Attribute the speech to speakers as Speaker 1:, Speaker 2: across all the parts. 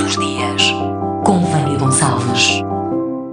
Speaker 1: os dias, com Vânia Gonçalves.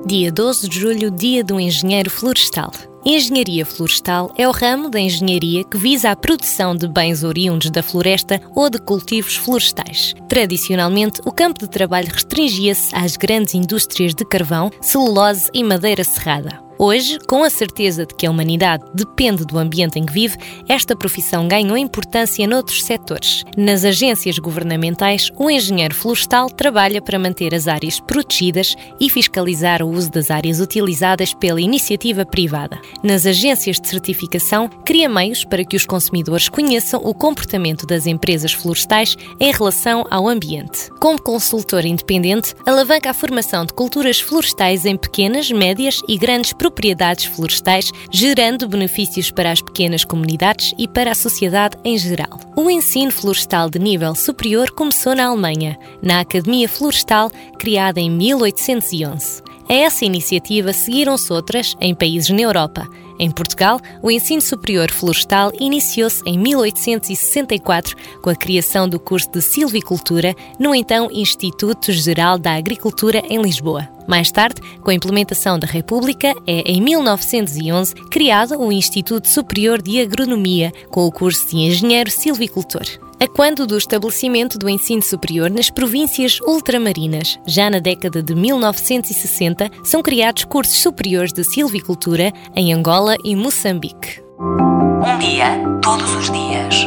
Speaker 1: Dia 12 de julho, dia do engenheiro florestal. Engenharia florestal é o ramo da engenharia que visa a produção de bens oriundos da floresta ou de cultivos florestais. Tradicionalmente, o campo de trabalho restringia-se às grandes indústrias de carvão, celulose e madeira serrada. Hoje, com a certeza de que a humanidade depende do ambiente em que vive, esta profissão ganhou importância noutros setores. Nas agências governamentais, o engenheiro florestal trabalha para manter as áreas protegidas e fiscalizar o uso das áreas utilizadas pela iniciativa privada. Nas agências de certificação, cria meios para que os consumidores conheçam o comportamento das empresas florestais em relação ao ambiente. Como consultor independente, alavanca a formação de culturas florestais em pequenas, médias e grandes propriedades florestais, gerando benefícios para as pequenas comunidades e para a sociedade em geral. O ensino florestal de nível superior começou na Alemanha, na Academia Florestal, criada em 1811. A essa iniciativa seguiram-se outras em países na Europa. Em Portugal, o ensino superior florestal iniciou-se em 1864 com a criação do curso de silvicultura no então Instituto Geral da Agricultura em Lisboa. Mais tarde, com a implementação da República, é em 1911 criado o Instituto Superior de Agronomia com o curso de Engenheiro Silvicultor a quando do estabelecimento do ensino superior nas províncias ultramarinas. Já na década de 1960, são criados cursos superiores de silvicultura em Angola e Moçambique.
Speaker 2: Um dia, todos os dias.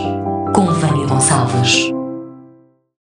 Speaker 2: Com Vânia Gonçalves.